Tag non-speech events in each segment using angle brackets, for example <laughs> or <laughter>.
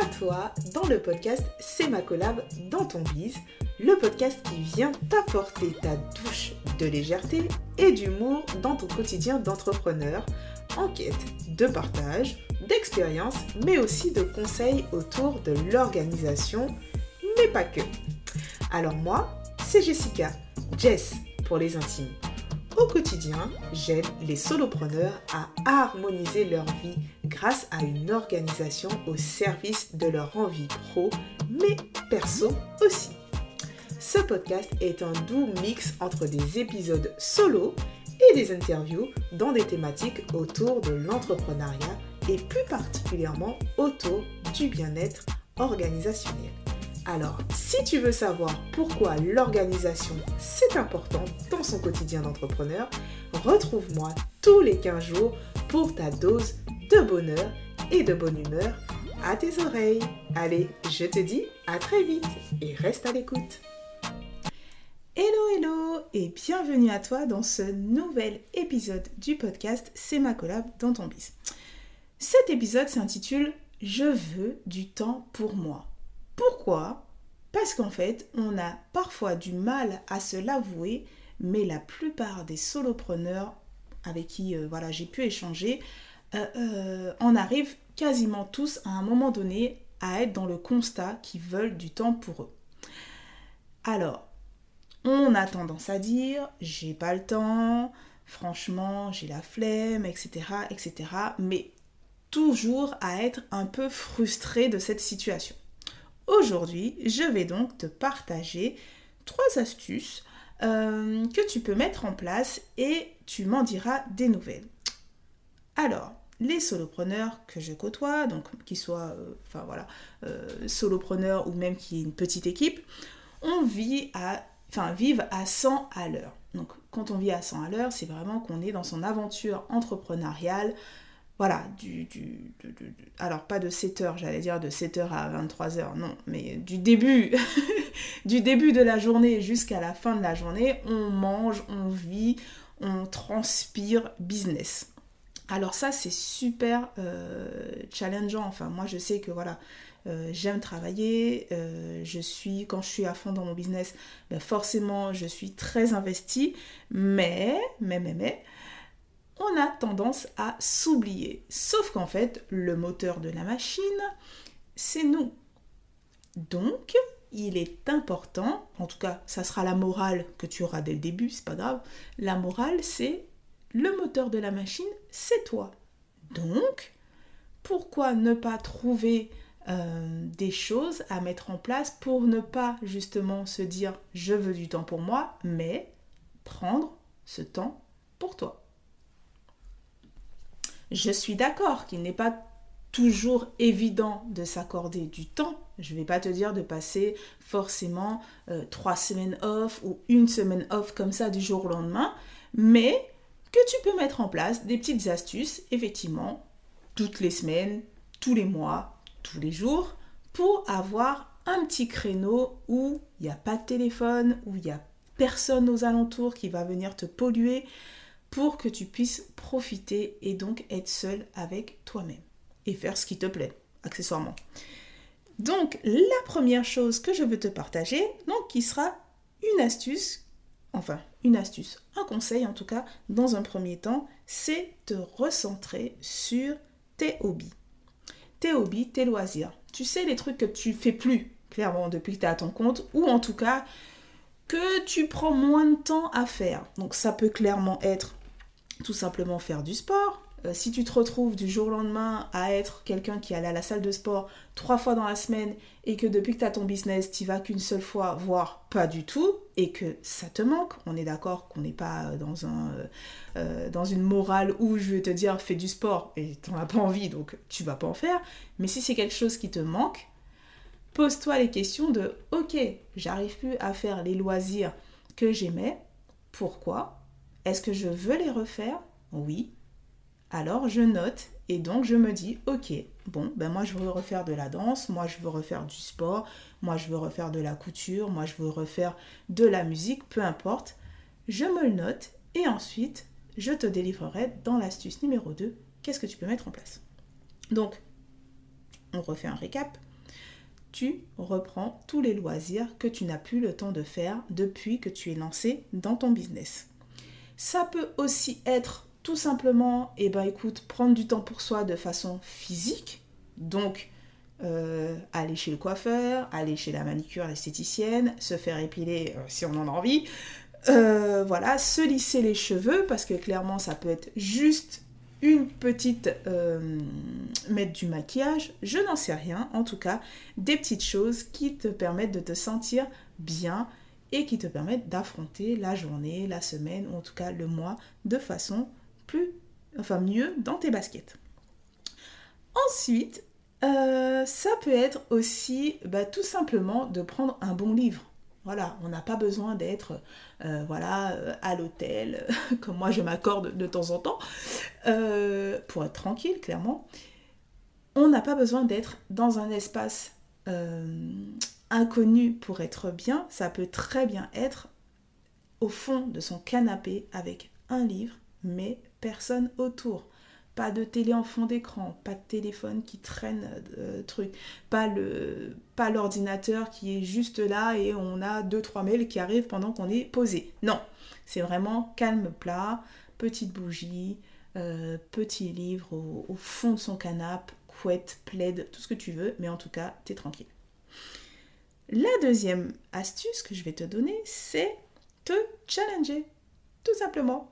à toi dans le podcast C'est ma collab dans ton bise, le podcast qui vient t'apporter ta douche de légèreté et d'humour dans ton quotidien d'entrepreneur en quête de partage, d'expérience, mais aussi de conseils autour de l'organisation, mais pas que. Alors moi, c'est Jessica, Jess pour les intimes. Au quotidien, j'aide les solopreneurs à harmoniser leur vie grâce à une organisation au service de leur envie pro, mais perso aussi. Ce podcast est un doux mix entre des épisodes solo et des interviews dans des thématiques autour de l'entrepreneuriat et plus particulièrement autour du bien-être organisationnel. Alors, si tu veux savoir pourquoi l'organisation c'est important dans son quotidien d'entrepreneur, retrouve-moi tous les 15 jours pour ta dose de bonheur et de bonne humeur à tes oreilles. Allez, je te dis à très vite et reste à l'écoute. Hello hello et bienvenue à toi dans ce nouvel épisode du podcast C'est ma collab dans ton bis. Cet épisode s'intitule Je veux du temps pour moi. Pourquoi? Parce qu'en fait, on a parfois du mal à se l'avouer, mais la plupart des solopreneurs avec qui euh, voilà, j'ai pu échanger euh, euh, en arrivent quasiment tous à un moment donné à être dans le constat qu'ils veulent du temps pour eux. Alors, on a tendance à dire j'ai pas le temps, franchement j'ai la flemme, etc., etc. Mais toujours à être un peu frustré de cette situation. Aujourd'hui, je vais donc te partager trois astuces euh, que tu peux mettre en place et tu m'en diras des nouvelles. Alors, les solopreneurs que je côtoie, donc qu'ils soient, euh, enfin voilà, euh, solopreneurs ou même qui est une petite équipe, on vit à, enfin vivent à 100 à l'heure. Donc, quand on vit à 100 à l'heure, c'est vraiment qu'on est dans son aventure entrepreneuriale, voilà, du, alors pas de 7h, j'allais dire de 7h à 23h, non, mais du début, <laughs> du début de la journée jusqu'à la fin de la journée, on mange, on vit, on transpire business. Alors ça, c'est super euh, challengeant. Enfin, moi, je sais que voilà, euh, j'aime travailler. Euh, je suis, quand je suis à fond dans mon business, ben forcément, je suis très investie. Mais, mais, mais, mais, on a tendance à s'oublier. Sauf qu'en fait, le moteur de la machine, c'est nous. Donc, il est important, en tout cas, ça sera la morale que tu auras dès le début, c'est pas grave. La morale, c'est le moteur de la machine, c'est toi. Donc, pourquoi ne pas trouver euh, des choses à mettre en place pour ne pas justement se dire je veux du temps pour moi, mais prendre ce temps pour toi? Je suis d'accord qu'il n'est pas toujours évident de s'accorder du temps. Je ne vais pas te dire de passer forcément euh, trois semaines off ou une semaine off comme ça du jour au lendemain, mais que tu peux mettre en place des petites astuces, effectivement, toutes les semaines, tous les mois, tous les jours, pour avoir un petit créneau où il n'y a pas de téléphone, où il n'y a personne aux alentours qui va venir te polluer, pour que tu puisses profiter et donc être seul avec toi-même et faire ce qui te plaît, accessoirement. Donc, la première chose que je veux te partager, donc qui sera une astuce, enfin une astuce, un conseil en tout cas, dans un premier temps, c'est te recentrer sur tes hobbies. Tes hobbies, tes loisirs. Tu sais, les trucs que tu fais plus, clairement, depuis que tu es à ton compte, ou en tout cas que tu prends moins de temps à faire. Donc ça peut clairement être tout simplement faire du sport. Euh, si tu te retrouves du jour au lendemain à être quelqu'un qui allait à la salle de sport trois fois dans la semaine et que depuis que tu as ton business, tu vas qu'une seule fois, voire pas du tout, et que ça te manque, on est d'accord qu'on n'est pas euh, dans, un, euh, dans une morale où je vais te dire fais du sport et tu n'en as pas envie, donc tu vas pas en faire. Mais si c'est quelque chose qui te manque, pose-toi les questions de ok, j'arrive plus à faire les loisirs que j'aimais, pourquoi? Est-ce que je veux les refaire? Oui. Alors je note et donc je me dis ok, bon, ben moi je veux refaire de la danse, moi je veux refaire du sport, moi je veux refaire de la couture, moi je veux refaire de la musique, peu importe. Je me le note et ensuite je te délivrerai dans l'astuce numéro 2 qu'est-ce que tu peux mettre en place? Donc, on refait un récap, tu reprends tous les loisirs que tu n'as plus le temps de faire depuis que tu es lancé dans ton business. Ça peut aussi être tout simplement, eh ben écoute, prendre du temps pour soi de façon physique, donc euh, aller chez le coiffeur, aller chez la manicure, l'esthéticienne, se faire épiler euh, si on en a envie, euh, voilà, se lisser les cheveux parce que clairement ça peut être juste une petite mettre du maquillage, je n'en sais rien, en tout cas des petites choses qui te permettent de te sentir bien et qui te permettent d'affronter la journée, la semaine ou en tout cas le mois de façon enfin mieux dans tes baskets. Ensuite, euh, ça peut être aussi bah, tout simplement de prendre un bon livre. Voilà, on n'a pas besoin d'être euh, voilà, euh, à l'hôtel, <laughs> comme moi je m'accorde de temps en temps, pour être tranquille, clairement. On n'a pas besoin d'être dans un espace inconnu pour être bien. Ça peut très bien être au fond de son canapé avec un livre, mais personne autour pas de télé en fond d'écran, pas de téléphone qui traîne euh, truc, pas l'ordinateur qui est juste là et on a deux trois mails qui arrivent pendant qu'on est posé. Non, c'est vraiment calme plat, petite bougie, euh, petit livre au, fond de son canapé, couette, plaid, tout ce que tu veux, mais en tout cas, tu es tranquille. La deuxième astuce que je vais te donner, c'est te challenger. Tout simplement.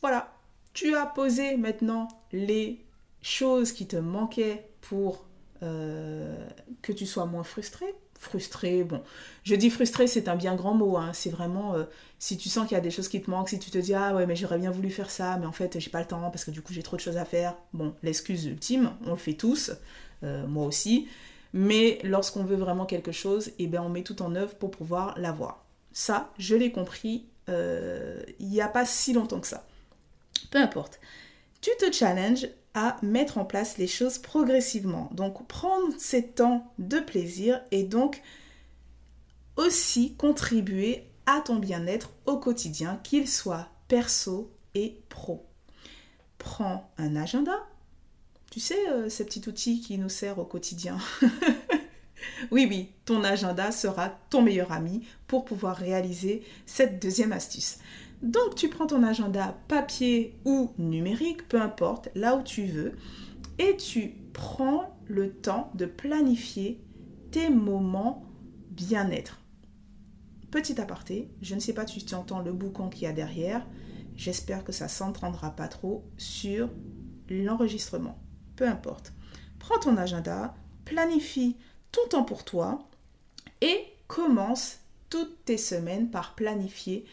Voilà, tu as posé maintenant les choses qui te manquaient pour euh, que tu sois moins frustré. Frustré, bon, je dis frustré, c'est un bien grand mot. Hein. C'est vraiment euh, si tu sens qu'il y a des choses qui te manquent, si tu te dis ah ouais, mais j'aurais bien voulu faire ça, mais en fait j'ai pas le temps parce que du coup j'ai trop de choses à faire. Bon, l'excuse ultime, on le fait tous, euh, moi aussi. Mais lorsqu'on veut vraiment quelque chose, eh ben on met tout en œuvre pour pouvoir l'avoir. Ça, je l'ai compris il n'y a pas si longtemps que ça peu importe. Tu te challenges à mettre en place les choses progressivement. Donc prendre ces temps de plaisir et donc aussi contribuer à ton bien-être au quotidien, qu'il soit perso et pro. Prends un agenda. Tu sais, euh, ce petit outil qui nous sert au quotidien. <laughs> oui, oui, ton agenda sera ton meilleur ami pour pouvoir réaliser cette deuxième astuce. Donc tu prends ton agenda papier ou numérique, peu importe, là où tu veux, et tu prends le temps de planifier tes moments bien-être. Petit aparté, je ne sais pas si tu entends le boucan qu'il y a derrière, j'espère que ça ne s'entendra pas trop sur l'enregistrement. Peu importe. Prends ton agenda, planifie ton temps pour toi et commence toutes tes semaines par planifier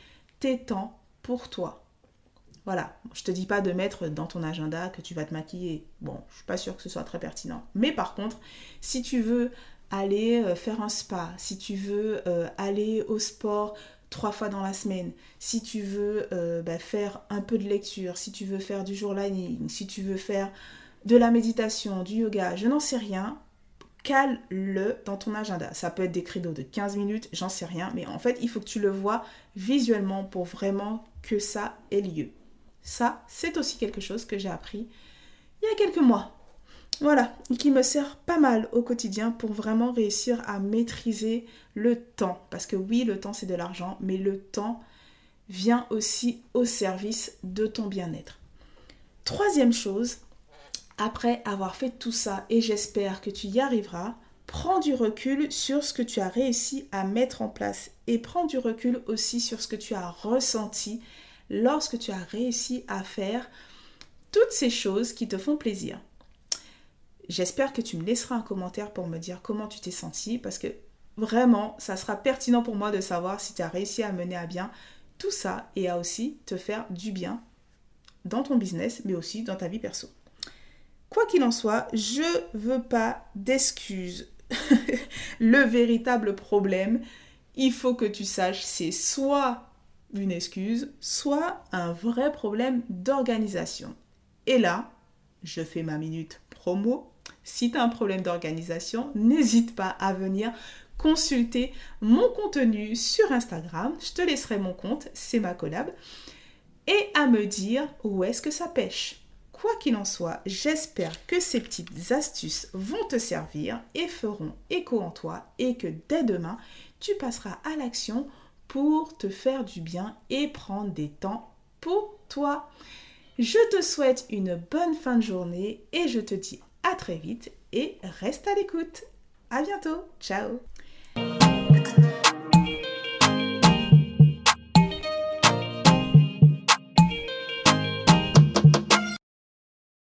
temps pour toi. Voilà, je te dis pas de mettre dans ton agenda que tu vas te maquiller. Bon, je suis pas sûre que ce soit très pertinent. Mais par contre, si tu veux aller euh, faire un spa, si tu veux euh, aller au sport trois fois dans la semaine, si tu veux euh, bah, faire un peu de lecture, si tu veux faire du journaling, si tu veux faire de la méditation, du yoga, je n'en sais rien, cale-le dans ton agenda. Ça peut être des credos de 15 minutes, j'en sais rien, mais en fait, il faut que tu le vois visuellement pour vraiment que ça ait lieu. Ça, c'est aussi quelque chose que j'ai appris il y a quelques mois. Voilà, et qui me sert pas mal au quotidien pour vraiment réussir à maîtriser le temps. Parce que oui, le temps, c'est de l'argent, mais le temps vient aussi au service de ton bien-être. Troisième chose, après avoir fait tout ça, et j'espère que tu y arriveras, prends du recul sur ce que tu as réussi à mettre en place et prends du recul aussi sur ce que tu as ressenti lorsque tu as réussi à faire toutes ces choses qui te font plaisir. J'espère que tu me laisseras un commentaire pour me dire comment tu t'es senti parce que vraiment, ça sera pertinent pour moi de savoir si tu as réussi à mener à bien tout ça et à aussi te faire du bien dans ton business mais aussi dans ta vie perso. Quoi qu'il en soit, je veux pas d'excuses. <laughs> le véritable problème, il faut que tu saches, c'est soit une excuse, soit un vrai problème d'organisation. Et là, je fais ma minute promo. Si tu as un problème d'organisation, n'hésite pas à venir consulter mon contenu sur Instagram. Je te laisserai mon compte, c'est ma collab. Et à me dire où est-ce que ça pêche Quoi qu'il en soit, j'espère que ces petites astuces vont te servir et feront écho en toi et que dès demain, tu passeras à l'action pour te faire du bien et prendre des temps pour toi. Je te souhaite une bonne fin de journée et je te dis à très vite et reste à l'écoute. À bientôt. Ciao.